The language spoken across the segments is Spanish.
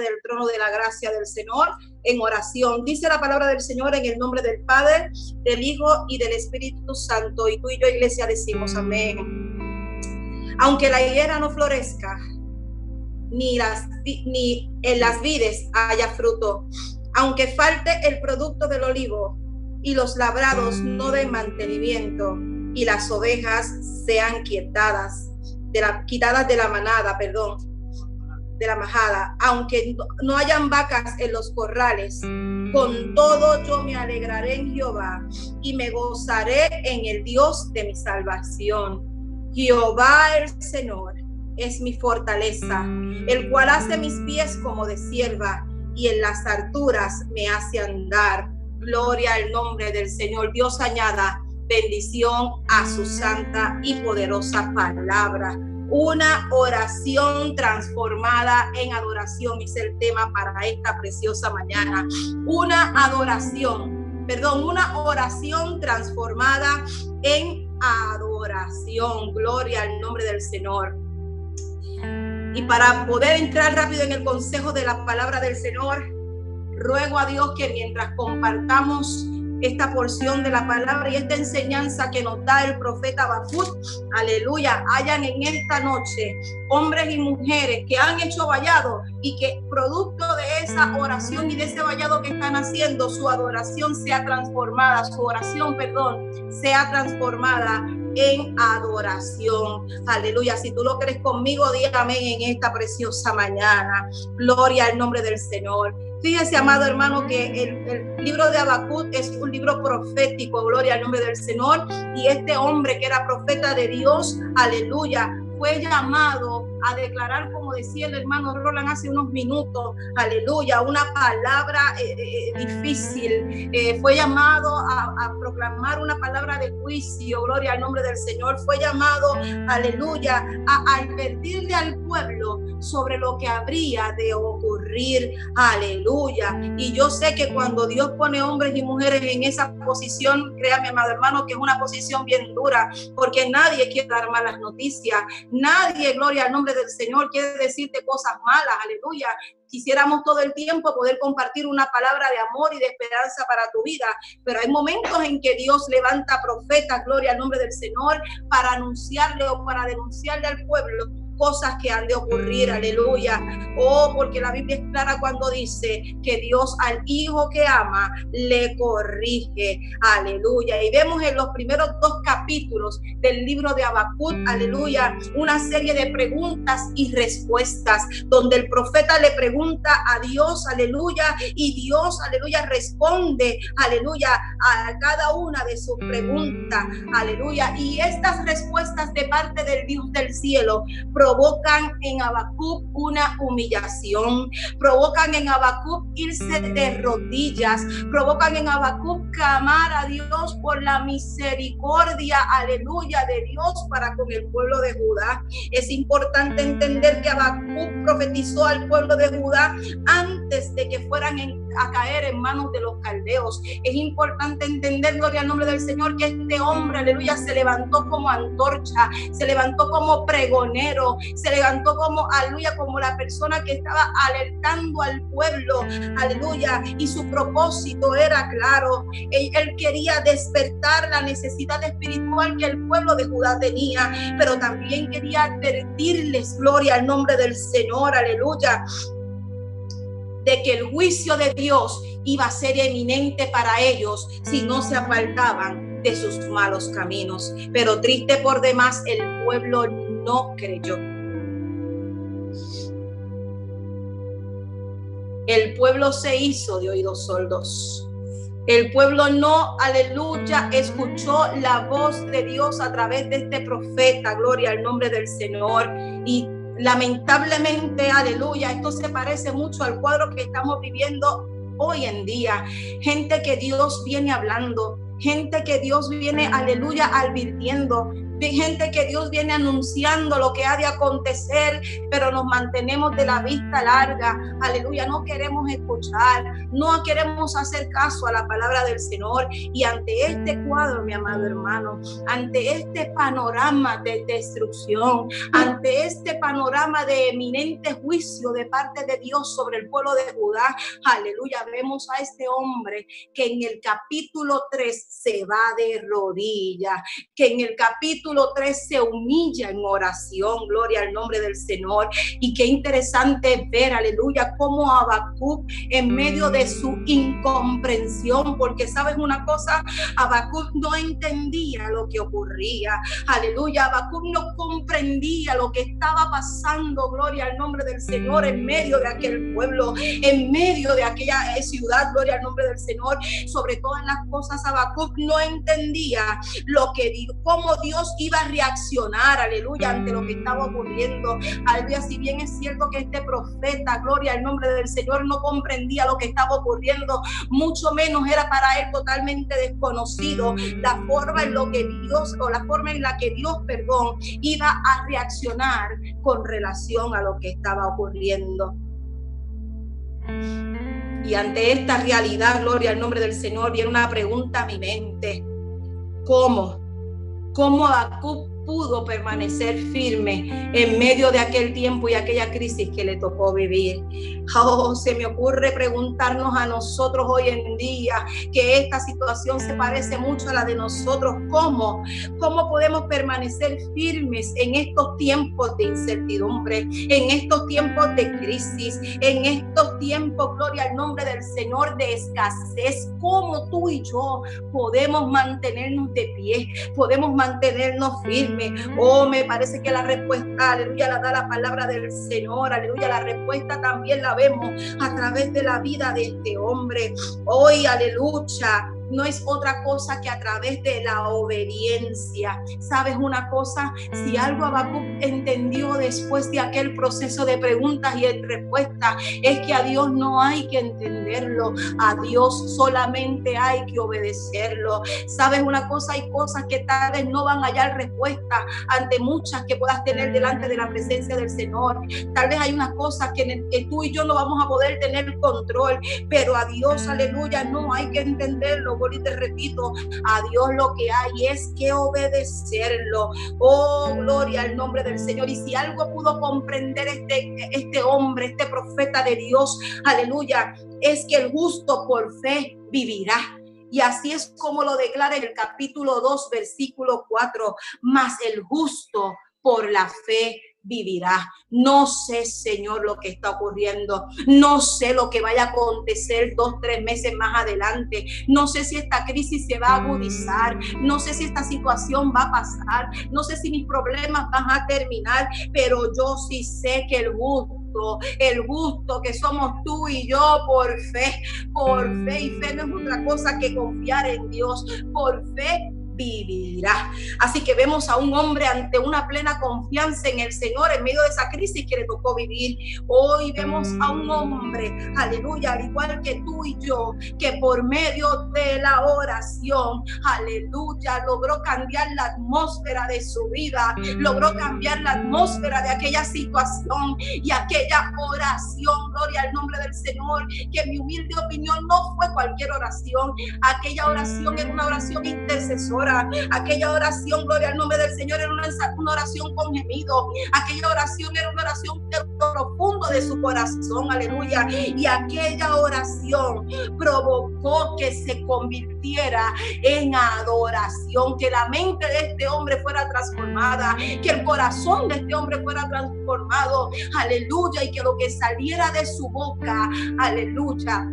del trono de la gracia del Señor en oración. Dice la palabra del Señor en el nombre del Padre, del Hijo y del Espíritu Santo. Y tú y yo, iglesia, decimos amén. Aunque la higuera no florezca, ni, las, ni en las vides haya fruto, aunque falte el producto del olivo y los labrados no den mantenimiento y las ovejas sean quietadas, de la, quitadas de la manada, perdón, de la majada, aunque no hayan vacas en los corrales, con todo yo me alegraré en Jehová y me gozaré en el Dios de mi salvación. Jehová el Señor es mi fortaleza, el cual hace mis pies como de sierva y en las alturas me hace andar. Gloria al nombre del Señor. Dios añada bendición a su santa y poderosa palabra. Una oración transformada en adoración es el tema para esta preciosa mañana. Una adoración, perdón, una oración transformada en adoración. Gloria al nombre del Señor. Y para poder entrar rápido en el consejo de la palabra del Señor, ruego a Dios que mientras compartamos esta porción de la palabra y esta enseñanza que nos da el profeta Bafut, aleluya, hayan en esta noche hombres y mujeres que han hecho vallado y que producto de esa oración y de ese vallado que están haciendo, su adoración sea transformada, su oración, perdón, sea transformada en adoración. Aleluya. Si tú lo crees conmigo, dígame en esta preciosa mañana. Gloria al nombre del Señor. Fíjese, amado hermano, que el, libro de Habacuc es un libro profético, gloria al nombre del Señor. Y este hombre que era profeta de Dios, aleluya, fue llamado a declarar, como decía el hermano Roland hace unos minutos, aleluya, una palabra eh, eh, difícil. Eh, fue llamado a, proclamar una palabra de juicio, gloria al nombre del Señor. Fue llamado, aleluya, a advertirle al pueblo sobre lo que habría de ocurrir, aleluya. Y yo sé que cuando Dios pone hombres y mujeres en esa posición, créame, amado hermano, que es una posición bien dura, porque nadie quiere dar malas noticias, nadie, gloria al nombre del Señor quiere decirte cosas malas, aleluya. Quisiéramos todo el tiempo poder compartir una palabra de amor y de esperanza para tu vida, pero hay momentos en que Dios levanta profetas, gloria al nombre del Señor, para anunciarle o para denunciarle al pueblo cosas que han de ocurrir, aleluya. Oh, porque la Biblia es clara cuando dice que Dios al hijo que ama le corrige, aleluya. Y vemos en los primeros dos capítulos del libro de Habacuc, aleluya, una serie de preguntas y respuestas, donde el profeta le pregunta a Dios, aleluya, y Dios, aleluya, responde, aleluya, a cada una de sus preguntas, aleluya. Y estas respuestas de parte del Dios del cielo, provocan en Habacuc una humillación, provocan en Habacuc irse de rodillas, provocan en Habacuc clamar a Dios por la misericordia, aleluya, de Dios para con el pueblo de Judá. Es importante entender que Habacuc profetizó al pueblo de Judá antes de que fueran a caer en manos de los caldeos. Es importante entender, gloria al nombre del Señor, que este hombre, aleluya, se levantó como antorcha, se levantó como pregonero, se levantó como, aleluya, como la persona que estaba alertando al pueblo, aleluya, y su propósito era claro. Él, quería despertar la necesidad espiritual que el pueblo de Judá tenía, pero también quería advertirles, gloria al nombre del Señor, aleluya de que el juicio de Dios iba a ser eminente para ellos si no se apartaban de sus malos caminos. Pero triste por demás, el pueblo no creyó. El pueblo se hizo de oídos sordos. El pueblo no, aleluya, escuchó la voz de Dios a través de este profeta, gloria al nombre del Señor. Y lamentablemente, aleluya, esto se parece mucho al cuadro que estamos viviendo hoy en día. Gente que Dios viene hablando, gente que Dios viene, aleluya, advirtiendo, gente que Dios viene anunciando lo que ha de acontecer, pero nos mantenemos de la vista larga. Aleluya, no queremos escuchar, no queremos hacer caso a la palabra del Señor. Y ante este cuadro, mi amado hermano, ante este panorama de destrucción, ante este panorama de eminente juicio de parte de Dios sobre el pueblo de Judá, aleluya, vemos a este hombre que en el capítulo 3 se va de rodillas, que en el capítulo 3 se humilla en oración, gloria al nombre del Señor. Y qué interesante ver, aleluya, cómo Habacuc en medio de su incomprensión, porque sabes una cosa, Habacuc no entendía lo que ocurría, aleluya, Habacuc no comprendía lo que estaba pasando, gloria al nombre del Señor, en medio de aquel pueblo, en medio de aquella eh, ciudad, gloria al nombre del Señor, sobre todas las cosas, Habacuc no entendía lo que cómo Dios iba a reaccionar, aleluya, ante lo que estaba ocurriendo. Aleluya, si bien es cierto que este profeta, gloria al nombre del Señor, no comprendía lo que estaba ocurriendo, mucho menos era para él totalmente desconocido la forma en lo que Dios o la forma en la que Dios, perdón, iba a reaccionar con relación a lo que estaba ocurriendo. Y ante esta realidad, gloria al nombre del Señor, viene una pregunta a mi mente. ¿Cómo? ¿Cómo Habacuc pudo permanecer firme en medio de aquel tiempo y aquella crisis que le tocó vivir. Oh, se me ocurre preguntarnos a nosotros hoy en día que esta situación se parece mucho a la de nosotros. ¿Cómo? ¿Cómo podemos permanecer firmes en estos tiempos de incertidumbre, en estos tiempos de crisis, en estos tiempos, gloria al nombre del Señor, de escasez? ¿Cómo tú y yo podemos mantenernos de pie? Podemos mantenernos firmes Oh, me parece que la respuesta, aleluya, la da la palabra del Señor. Aleluya, la respuesta también la vemos a través de la vida de este hombre. Hoy, aleluya no es otra cosa que a través de la obediencia. ¿Sabes una cosa? Si algo Habacuc entendió después de aquel proceso de preguntas y de respuestas, es que a Dios no hay que entenderlo, a Dios solamente hay que obedecerlo. ¿Sabes una cosa? Hay cosas que tal vez no van a hallar respuesta ante muchas que puedas tener delante de la presencia del Señor. Tal vez hay unas cosas que, que tú y yo no vamos a poder tener control, pero a Dios, aleluya, no hay que entenderlo y te repito, a Dios lo que hay es que obedecerlo. Oh, gloria al nombre del Señor. Y si algo pudo comprender este, este hombre, este profeta de Dios, aleluya, es que el justo por fe vivirá. Y así es como lo declara en el capítulo 2, versículo 4, más el justo por la fe vivirá. No sé, Señor, lo que está ocurriendo. No sé lo que vaya a acontecer dos, tres meses más adelante. No sé si esta crisis se va a agudizar. No sé si esta situación va a pasar. No sé si mis problemas van a terminar. Pero yo sí sé que el gusto, el gusto que somos tú y yo por fe, por fe. Y fe no es otra cosa que confiar en Dios. Por fe vivirá. Así que vemos a un hombre ante una plena confianza en el Señor en medio de esa crisis que le tocó vivir. Hoy vemos a un hombre, aleluya, al igual que tú y yo, que por medio de la oración, aleluya, logró cambiar la atmósfera de su vida, logró cambiar la atmósfera de aquella situación y aquella oración, gloria al nombre del Señor, que mi humilde opinión no fue cualquier oración, aquella oración era una oración intercesora Aquella oración, gloria al nombre del Señor, era una, oración con gemido. Aquella oración era una oración profundo de su corazón, aleluya. Y aquella oración provocó que se convirtiera en adoración, que la mente de este hombre fuera transformada, que el corazón de este hombre fuera transformado, aleluya, y que lo que saliera de su boca, aleluya,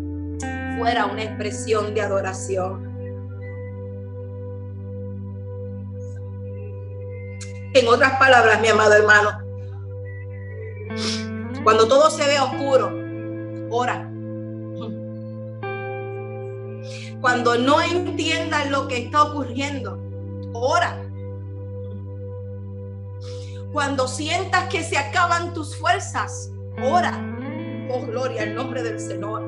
fuera una expresión de adoración. En otras palabras, mi amado hermano, cuando todo se ve oscuro, ora. Cuando no entiendas lo que está ocurriendo, ora. Cuando sientas que se acaban tus fuerzas, ora. Oh, gloria al nombre del Señor.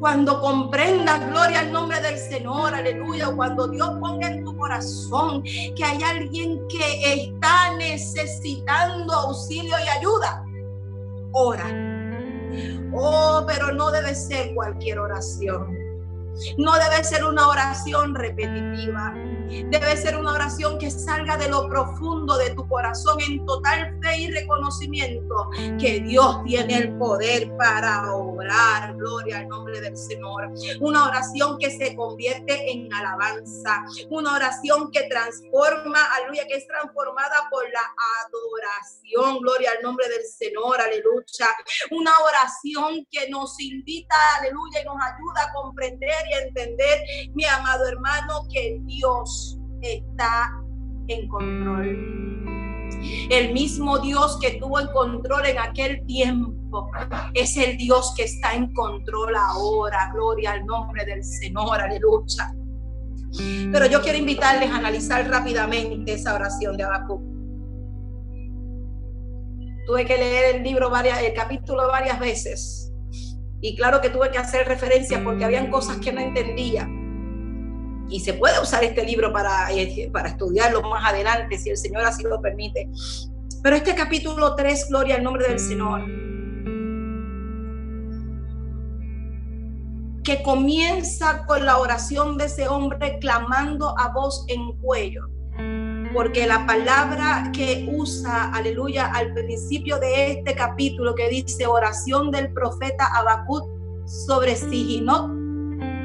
Cuando comprendas, gloria al nombre del Señor, aleluya. Cuando Dios ponga en tu corazón que hay alguien que está necesitando auxilio y ayuda, ora. Oh, pero no debe ser cualquier oración. No debe ser una oración repetitiva. Debe ser una oración que salga de lo profundo de tu corazón en total fe y reconocimiento que Dios tiene el poder para orar. Gloria al nombre del Señor. Una oración que se convierte en alabanza. Una oración que transforma, aleluya, que es transformada por la adoración. Gloria al nombre del Señor, aleluya. Una oración que nos invita, aleluya, y nos ayuda a comprender y entender, mi amado hermano, que Dios está en control. El mismo Dios que tuvo en control en aquel tiempo es el Dios que está en control ahora. Gloria al nombre del Señor, aleluya. Pero yo quiero invitarles a analizar rápidamente esa oración de Habacuc. Tuve que leer el libro varias, el capítulo varias veces y claro que tuve que hacer referencia porque habían cosas que no entendía. Y se puede usar este libro para, eh, para estudiarlo más adelante, si el Señor así lo permite. Pero este capítulo 3, Gloria al nombre del Señor, que comienza con la oración de ese hombre clamando a voz en cuello porque la palabra que usa, aleluya, al principio de este capítulo que dice oración del profeta Habacuc sobre Siginot,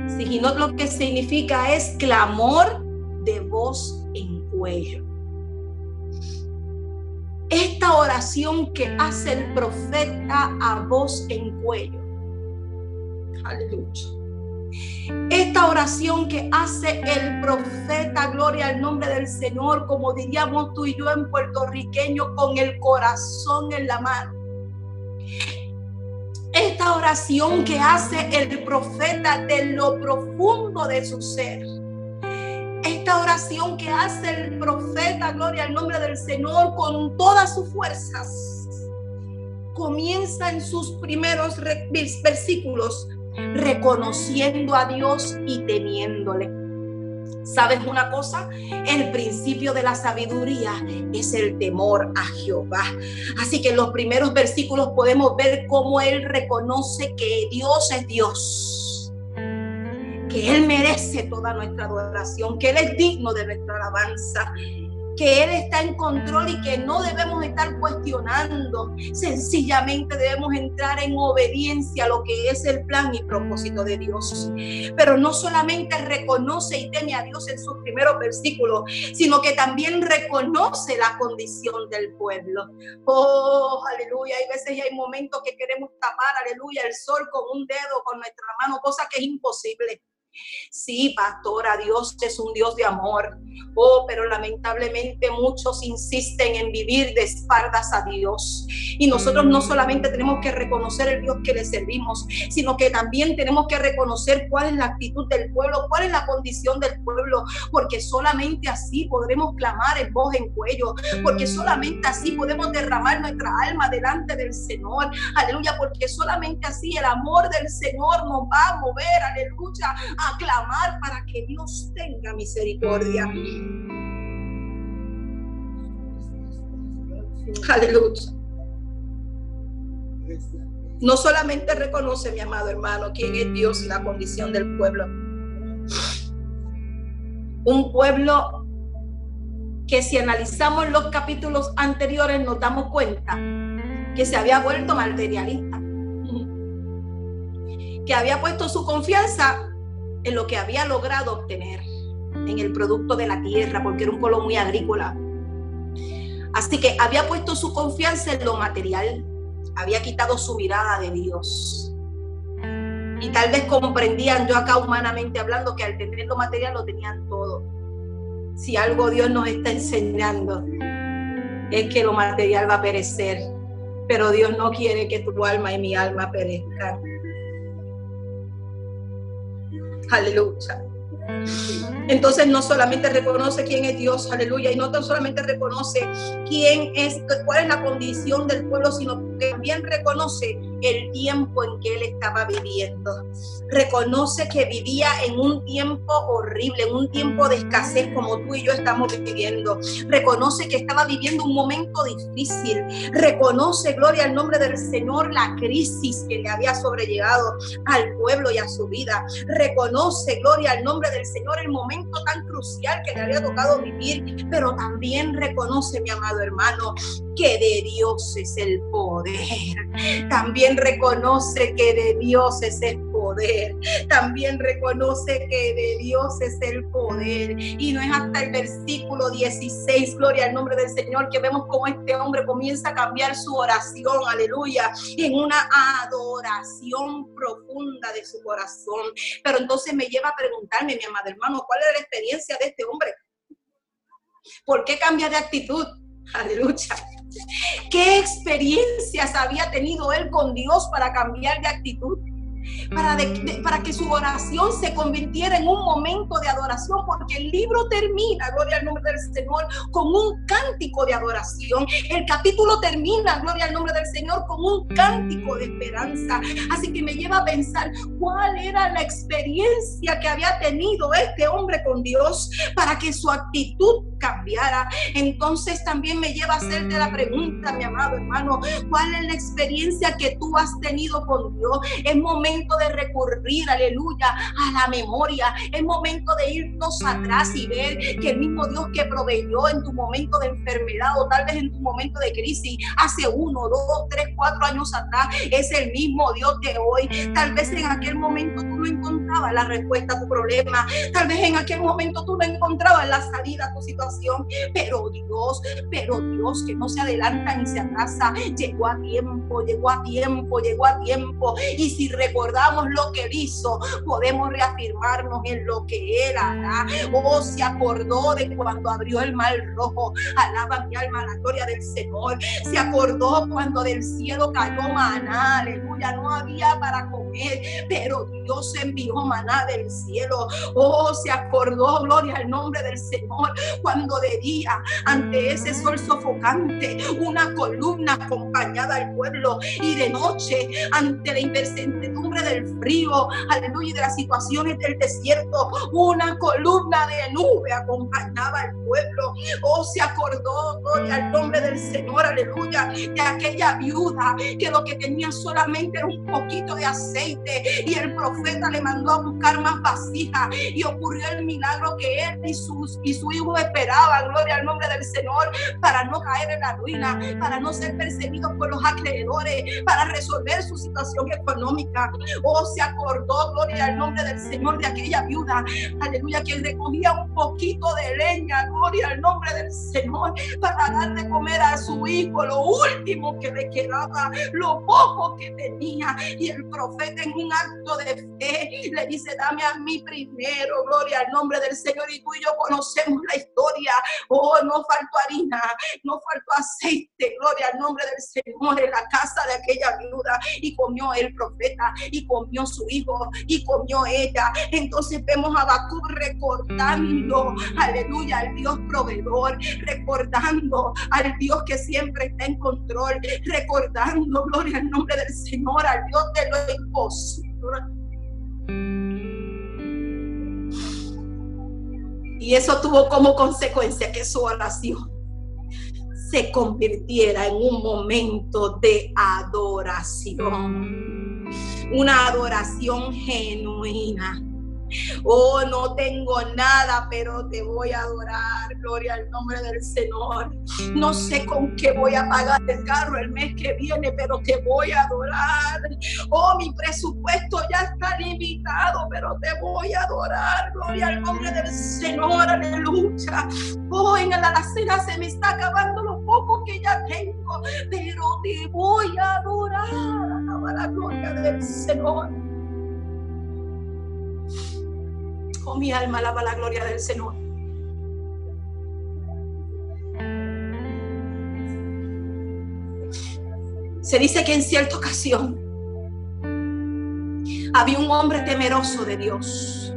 Siginot lo que significa es clamor de voz en cuello. Esta oración que hace el profeta a voz en cuello. Aleluya esta oración que hace el profeta, gloria al nombre del Señor, como diríamos tú y yo en puertorriqueño, con el corazón en la mano. Esta oración que hace el profeta de lo profundo de su ser. Esta oración que hace el profeta, gloria al nombre del Señor, con todas sus fuerzas. Comienza en sus primeros versículos reconociendo a Dios y temiéndole. ¿Sabes una cosa? El principio de la sabiduría es el temor a Jehová. Así que en los primeros versículos podemos ver cómo Él reconoce que Dios es Dios. Que Él merece toda nuestra adoración, que Él es digno de nuestra alabanza que Él está en control y que no debemos estar cuestionando. Sencillamente debemos entrar en obediencia a lo que es el plan y propósito de Dios. Pero no solamente reconoce y teme a Dios en sus primeros versículos, sino que también reconoce la condición del pueblo. Oh, aleluya. Hay veces y hay momentos que queremos tapar, aleluya, el sol con un dedo, con nuestra mano, cosa que es imposible. Sí, pastora, Dios es un Dios de amor. Oh, pero lamentablemente muchos insisten en vivir de espaldas a Dios. Y nosotros no solamente tenemos que reconocer el Dios que le servimos, sino que también tenemos que reconocer cuál es la actitud del pueblo, cuál es la condición del pueblo, porque solamente así podremos clamar en voz en cuello, porque solamente así podemos derramar nuestra alma delante del Señor. Aleluya, porque solamente así el amor del Señor nos va a mover, aleluya, a para que Dios tenga misericordia. Aleluya. No solamente reconoce, mi amado hermano, quién es Dios y la condición del pueblo. Un pueblo que si analizamos los capítulos anteriores nos damos cuenta que se había vuelto materialista, que había puesto su confianza en lo que había logrado obtener, en el producto de la tierra, porque era un pueblo muy agrícola. Así que había puesto su confianza en lo material, había quitado su mirada de Dios. Y tal vez comprendían yo acá humanamente hablando que al tener lo material lo tenían todo. Si algo Dios nos está enseñando es que lo material va a perecer, pero Dios no quiere que tu alma y mi alma perezcan. Aleluya. Entonces no solamente reconoce quién es Dios, aleluya, y no solamente reconoce quién es, cuál es la condición del pueblo, sino que también reconoce el tiempo en que él estaba viviendo. Reconoce que vivía en un tiempo horrible, en un tiempo de escasez como tú y yo estamos viviendo. Reconoce que estaba viviendo un momento difícil. Reconoce, gloria al nombre del Señor, la crisis que le había sobrellevado al pueblo y a su vida. Reconoce, gloria al nombre del Señor, el momento tan crucial que le había tocado vivir, pero también reconoce, mi amado hermano, que de Dios es el poder. También reconoce que de Dios es el poder. También reconoce que de Dios es el poder. Y no es hasta el versículo 16, gloria al nombre del Señor, que vemos cómo este hombre comienza a cambiar su oración, aleluya, en una adoración profunda de su corazón. Pero entonces me lleva a preguntarme, mi amado hermano, ¿cuál es la experiencia de este hombre? ¿Por qué cambia de actitud? Aleluya. ¿Qué experiencias había tenido él con Dios para cambiar de actitud? Para, para que su oración se convirtiera en un momento de adoración, porque el libro termina, gloria al nombre del Señor, con un cántico de adoración. El capítulo termina, gloria al nombre del Señor, con un cántico de esperanza. Así que me lleva a pensar cuál era la experiencia que había tenido este hombre con Dios para que su actitud cambiara. Entonces también me lleva a hacerte la pregunta, mi amado hermano, ¿cuál es la experiencia que tú has tenido con Dios? Es momento de recurrir, aleluya, a la memoria. Es momento de irnos atrás y ver que el mismo Dios que proveyó en tu momento de enfermedad o tal vez en tu momento de crisis hace uno, dos, tres, cuatro años atrás, es el mismo Dios de hoy. Tal vez en aquel momento tú no la respuesta a tu problema. Tal vez en aquel momento tú no encontrabas la salida a tu situación. Pero Dios, pero Dios que no se adelanta ni se atrasa, llegó a tiempo, llegó a tiempo, llegó a tiempo. Y si recordamos lo que él hizo, podemos reafirmarnos en lo que él hará. Oh, se acordó de cuando abrió el mar rojo. Alaba mi alma la gloria del Señor. Se acordó cuando del cielo cayó maná. Aleluya, no había para comer, pero Dios envió maná del cielo. Oh, se acordó, gloria al nombre del Señor, cuando de día, ante ese sol sofocante, una columna acompañada al pueblo y de noche, ante la incertidumbre del frío, aleluya, y de las situaciones del desierto, una columna de nube acompañaba al pueblo. Oh, se acordó, gloria al nombre del Señor, aleluya, de aquella viuda que lo que tenía solamente era un poquito de aceite y el profeta le mandó a buscar más vasijas y ocurrió el milagro que él y, sus, y su hijo esperaban, gloria al nombre del Señor, para no caer en la ruina, para no ser perseguidos por los acreedores, para resolver su situación económica. Oh, se acordó, gloria al nombre del Señor, de aquella viuda, aleluya, que recogía un poquito de leña, gloria al nombre del Señor, para dar de comer a su hijo, lo último que le quedaba, lo poco que tenía. Y el profeta en un acto de fe le dice, dame a mí primero, gloria al nombre del Señor. Y tú y yo conocemos la historia. Oh, no faltó harina, no faltó aceite, gloria al nombre del Señor en la casa de aquella viuda. Y comió el profeta, y comió su hijo, y comió ella. Entonces vemos a Bakú recordando, aleluya, al Dios proveedor, recordando al Dios que siempre está en control, recordando, gloria al nombre del Señor, al Dios de lo imposible. Y eso tuvo como consecuencia que su oración se convirtiera en un momento de adoración. Una adoración genuina Oh, no tengo nada, pero te voy a adorar. Gloria al nombre del Señor. No sé con qué voy a pagar el carro el mes que viene, pero te voy a adorar. Oh, mi presupuesto ya está limitado, pero te voy a adorar. Gloria al nombre del Señor. Aleluya. Oh, en la alacena se me está acabando lo poco que ya tengo, pero te voy a adorar. Alaba la gloria del Señor. Mi alma alaba la gloria del Señor. Se dice que en cierta ocasión había un hombre temeroso de Dios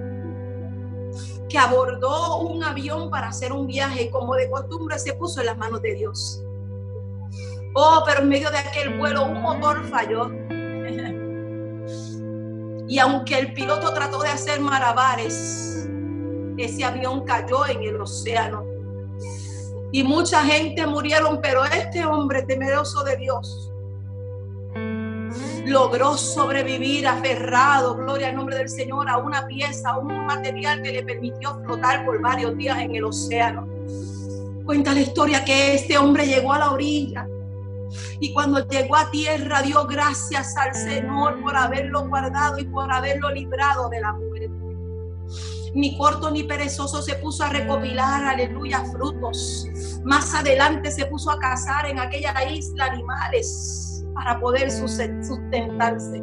que abordó un avión para hacer un viaje como de costumbre se puso en las manos de Dios. Oh, pero en medio de aquel vuelo un motor falló Y aunque el piloto trató de hacer malabares, ese avión cayó en el océano. Y mucha gente murieron, pero este hombre temeroso de Dios logró sobrevivir aferrado, gloria al nombre del Señor, a una pieza, a un material que le permitió flotar por varios días en el océano. Cuenta la historia que este hombre llegó a la orilla y cuando llegó a tierra dio gracias al Señor por haberlo guardado y por haberlo librado de la muerte. Ni corto ni perezoso se puso a recopilar, aleluya, frutos. Más adelante se puso a cazar en aquella isla animales para poder sustentarse.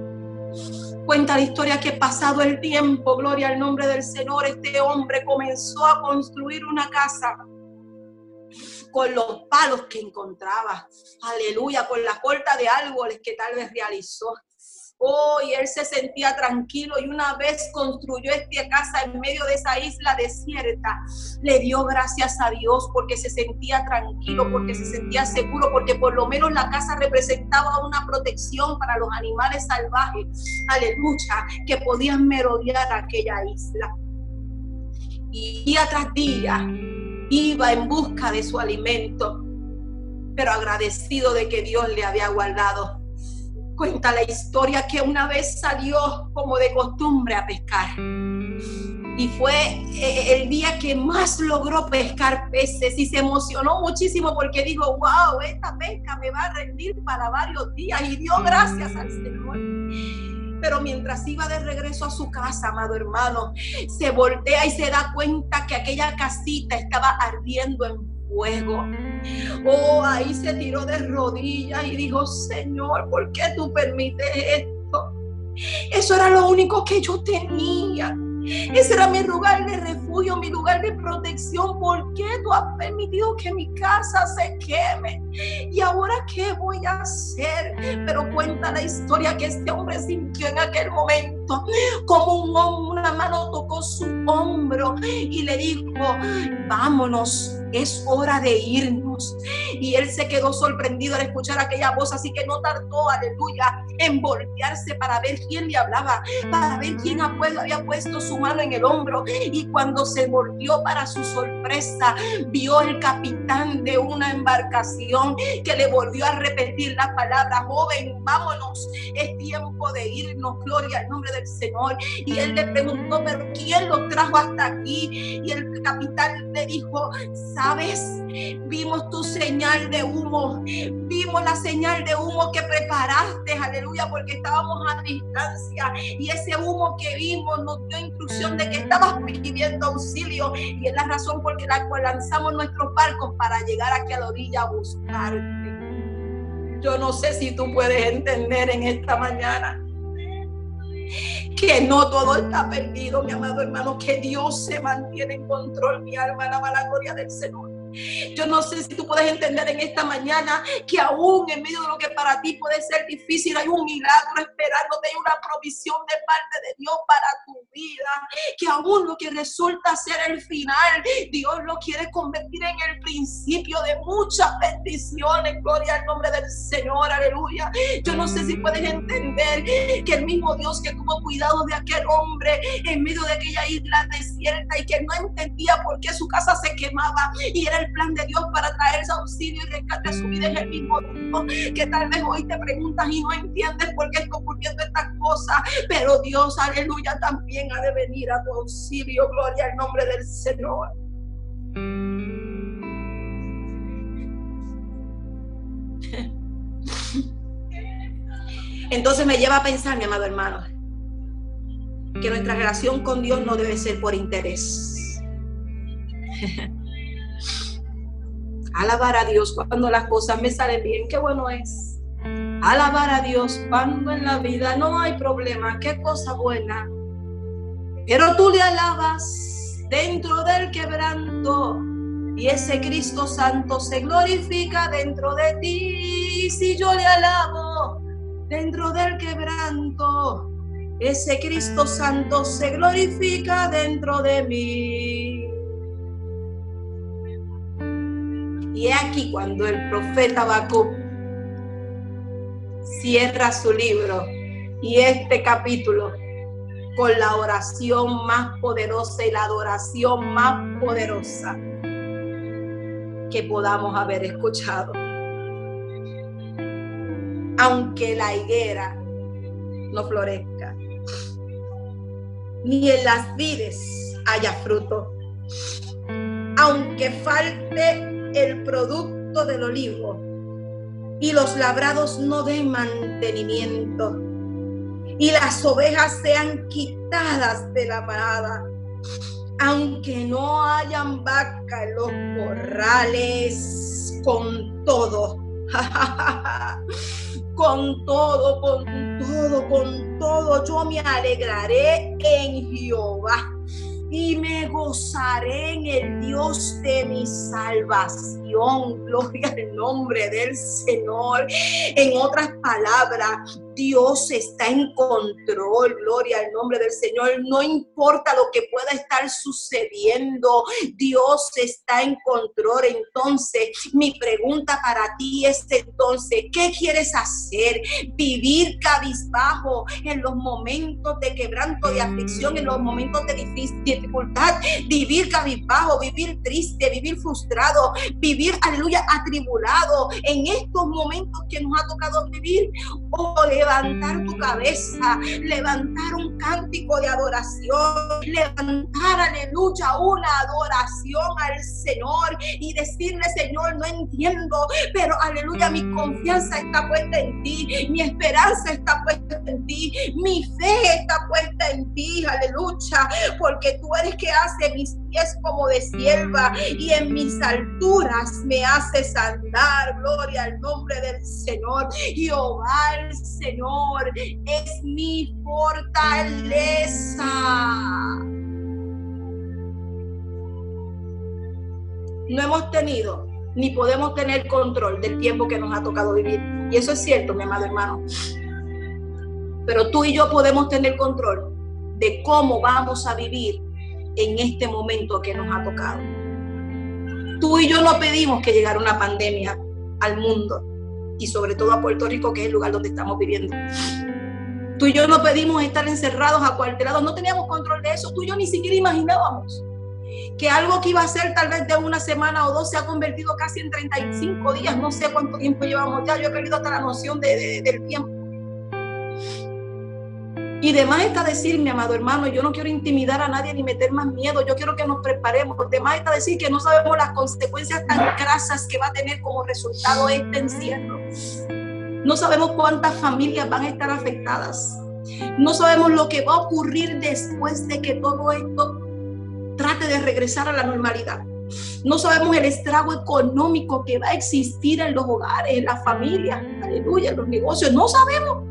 Cuenta la historia que pasado el tiempo, gloria al nombre del Señor, este hombre comenzó a construir una casa con los palos que encontraba. Aleluya, con la corta de árboles que tal vez realizó. Oh, y él se sentía tranquilo y una vez construyó esta casa en medio de esa isla desierta. Le dio gracias a Dios porque se sentía tranquilo, porque se sentía seguro, porque por lo menos la casa representaba una protección para los animales salvajes. Aleluya, que podían merodear aquella isla. Y día tras día iba en busca de su alimento, pero agradecido de que Dios le había guardado Cuenta la historia que una vez salió como de costumbre a pescar. Y fue eh, el día que más logró pescar peces y se emocionó muchísimo porque dijo, wow, esta pesca me va a rendir para varios días y dio gracias al Señor. Pero mientras iba de regreso a su casa, amado hermano, se voltea y se da cuenta que aquella casita estaba ardiendo en fuego. Oh, ahí se tiró de rodillas y dijo, Señor, ¿por qué tú permites esto? Eso era lo único que yo tenía. Ese era mi lugar de refugio, mi lugar de protección. ¿Por qué tú has permitido que mi casa se queme? ¿Y ahora qué voy a hacer? Pero cuenta la historia que este hombre sintió en aquel momento. Como un hombre, una mano tocó su hombro y le dijo, vámonos es hora de irnos. Y él se quedó sorprendido al escuchar aquella voz, así que no tardó, aleluya, en voltearse para ver quién le hablaba, para ver quién había puesto su mano en el hombro. Y cuando se volvió para su sorpresa, vio el capitán de una embarcación que le volvió a repetir la palabra, joven, vámonos, es tiempo de irnos, gloria al nombre del Señor. Y él le preguntó, pero ¿quién lo trajo hasta aquí? Y el capitán le dijo, ¿Sabes? Vimos tu señal de humo. Vimos la señal de humo que preparaste, aleluya, porque estábamos a distancia. Y ese humo que vimos nos dio instrucción de que estabas pidiendo auxilio. Y es la razón por la cual lanzamos nuestros barcos para llegar aquí a la orilla a buscarte. Yo no sé si tú puedes entender en esta mañana que no todo está perdido, mi amado hermano, que Dios se mantiene en control, mi alma, la gloria del Señor. Yo no sé si tú puedes entender en esta mañana que aún en medio de lo que para ti puede ser difícil, hay un milagro esperándote, hay una provisión de parte de Dios para tu vida. Que aún lo que resulta ser el final, Dios lo quiere convertir en el principio de muchas bendiciones. Gloria al nombre del Señor, aleluya. Yo no sé si puedes entender que el mismo Dios que tuvo cuidado de aquel hombre en medio de aquella isla desierta y que no entendía por qué su casa se quemaba y era el plan de Dios para traer ese auxilio y rescate su vida es el mismo que tal vez hoy te preguntas y no entiendes por qué está ocurriendo estas cosas, pero Dios, aleluya, también ha de venir a tu auxilio, gloria al nombre del Señor. Entonces me lleva a pensar, mi amado hermano, que nuestra relación con Dios no debe ser por interés. Alabar a Dios cuando las cosas me salen bien, qué bueno es. Alabar a Dios cuando en la vida no hay problema, qué cosa buena. Pero tú le alabas dentro del quebranto y ese Cristo Santo se glorifica dentro de ti. Si yo le alabo dentro del quebranto, ese Cristo Santo se glorifica dentro de mí. Y es aquí cuando el profeta Habacuc cierra su libro y este capítulo con la oración más poderosa y la adoración más poderosa que podamos haber escuchado. Aunque la higuera no florezca, ni en las vides haya fruto, aunque falte el producto del olivo y los labrados no den mantenimiento y las ovejas sean quitadas de la manada, aunque no hayan vaca en los corrales, con todo, con todo, con todo, con todo, yo me alegraré en Jehová y me gozaré en el Dios de mi salvación. Gloria al nombre del Señor. En otras palabras, Dios está en control, gloria al nombre del Señor. No importa lo que pueda estar sucediendo, Dios está en control. Entonces, mi pregunta para ti es entonces, ¿qué quieres hacer? Vivir cabizbajo en los momentos de quebranto, de aflicción, en los momentos de dificultad, vivir cabizbajo, vivir triste, vivir frustrado, vivir, aleluya, atribulado en estos momentos que nos ha tocado vivir. Oh, levantar tu cabeza, levantar un cántico de adoración, levantar, aleluya, una adoración al Señor y decirle, Señor, no entiendo, pero aleluya, mi confianza está puesta en ti, mi esperanza está puesta en ti, mi fe está puesta en ti, aleluya, porque tú eres que hace mis pies como de sierva y en mis alturas me haces andar, gloria al nombre del Señor, Jehová el Señor es mi fortaleza. No hemos tenido ni podemos tener control del tiempo que nos ha tocado vivir. Y eso es cierto, mi amado hermano. Pero tú y yo podemos tener control de cómo vamos a vivir en este momento que nos ha tocado. Tú y yo no pedimos que llegara una pandemia al mundo y sobre todo a Puerto Rico, que es el lugar donde estamos viviendo. Tú y yo no pedimos estar encerrados, acuartelados, no teníamos control de eso, tú y yo ni siquiera imaginábamos que algo que iba a ser tal vez de una semana o dos se ha convertido casi en 35 días, no sé cuánto tiempo llevamos ya, yo he perdido hasta la noción de, del tiempo. Y demás está decir, mi amado hermano, yo no quiero intimidar a nadie ni meter más miedo, yo quiero que nos preparemos. Demás está decir que no sabemos las consecuencias tan grasas que va a tener como resultado este encierro. No sabemos cuántas familias van a estar afectadas. No sabemos lo que va a ocurrir después de que todo esto trate de regresar a la normalidad. No sabemos el estrago económico que va a existir en los hogares, en las familias, aleluya, en los negocios. No sabemos.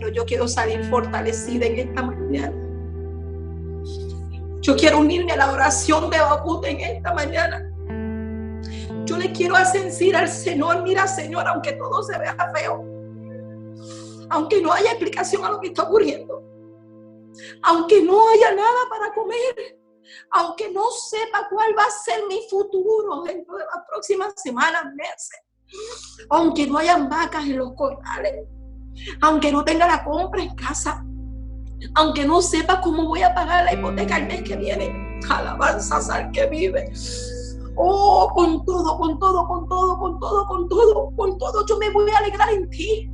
Pero yo quiero salir fortalecida en esta mañana. Yo quiero unirme a la oración de Babut en esta mañana. Yo le quiero ascensir al Señor, mira Señor, aunque todo se vea feo, aunque no haya explicación a lo que está ocurriendo, aunque no haya nada para comer, aunque no sepa cuál va a ser mi futuro dentro de las próximas semanas, meses, aunque no hayan vacas en los corrales, aunque no tenga la compra en casa, aunque no sepa cómo voy a pagar la hipoteca el mes que viene. Alabanza al que vive. Oh, con todo, con todo, con todo, con todo, con todo, con todo, yo me voy a alegrar en ti.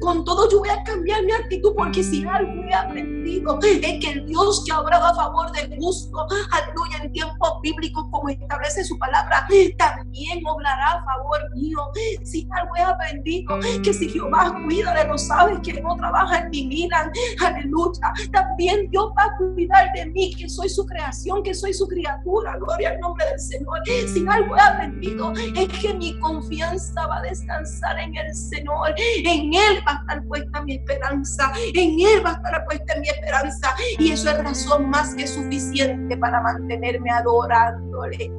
Con todo yo voy a cambiar mi actitud porque si algo he aprendido es que el Dios que ha obrado a favor del justo, aleluya, en tiempos bíblicos como establece su palabra, también obrará a favor mío. Si algo he aprendido que si Jehová cuida de los aves que no trabajan ni miran, aleluya, también Dios va a cuidar de mí que soy su creación, que soy su criatura, gloria al nombre del Señor. Si algo he aprendido es que mi confianza va a descansar en el Señor, en va a estar puesta mi esperanza, en Él va a estar puesta mi esperanza. Y eso es razón más que suficiente para mantenerme adorándole.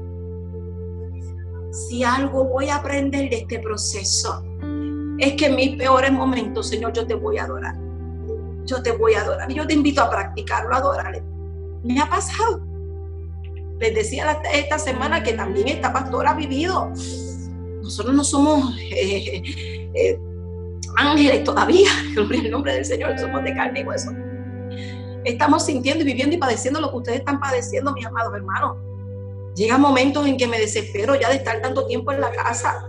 Si algo voy a aprender de este proceso, es que en mis peores momentos, Señor, yo te voy a adorar. Yo te voy a adorar. Yo te invito a practicarlo, a adorarle. Me ha pasado. Les decía esta semana que también esta pastora ha vivido. Nosotros no somos eh, eh, ángeles todavía, en el nombre del Señor, somos de carne y hueso. Estamos sintiendo y viviendo y padeciendo lo que ustedes están padeciendo, mis amados hermanos. Llega momentos en que me desespero ya de estar tanto tiempo en la casa.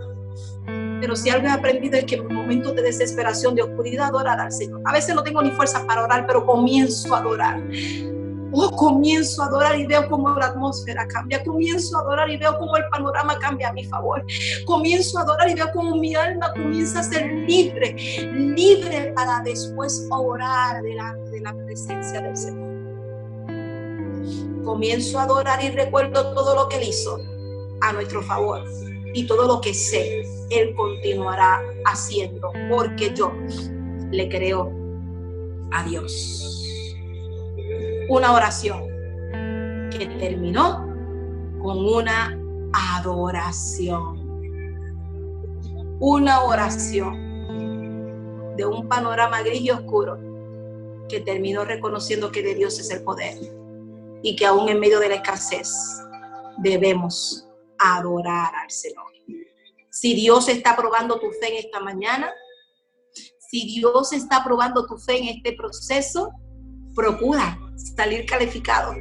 Pero si algo he aprendido es que en momentos de desesperación, de oscuridad, adorar al Señor. A veces no tengo ni fuerza para orar, pero comienzo a adorar. Oh, comienzo a adorar y veo cómo la atmósfera cambia. Comienzo a adorar y veo cómo el panorama cambia a mi favor. Comienzo a adorar y veo cómo mi alma comienza a ser libre, libre para después orar delante de la presencia del Señor. Comienzo a adorar y recuerdo todo lo que Él hizo a nuestro favor y todo lo que sé, Él continuará haciendo porque yo le creo a Dios una oración que terminó con una adoración. Una oración de un panorama gris y oscuro que terminó reconociendo que de Dios es el poder y que aún en medio de la escasez debemos adorar al Señor. Si Dios está probando tu fe en esta mañana, si Dios está probando tu fe en este proceso, procura salir calificado.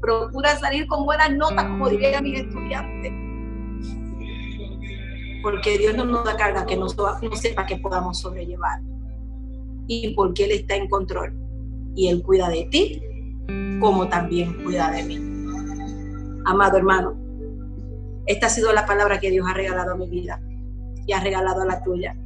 Procura salir con buenas notas, como diría mi estudiante. Porque Dios no nos da carga que no, no sepa que podamos sobrellevar. Y porque Él está en control. Y Él cuida de ti, como también cuida de mí. Amado hermano, esta ha sido la palabra que Dios ha regalado a mi vida y ha regalado a la tuya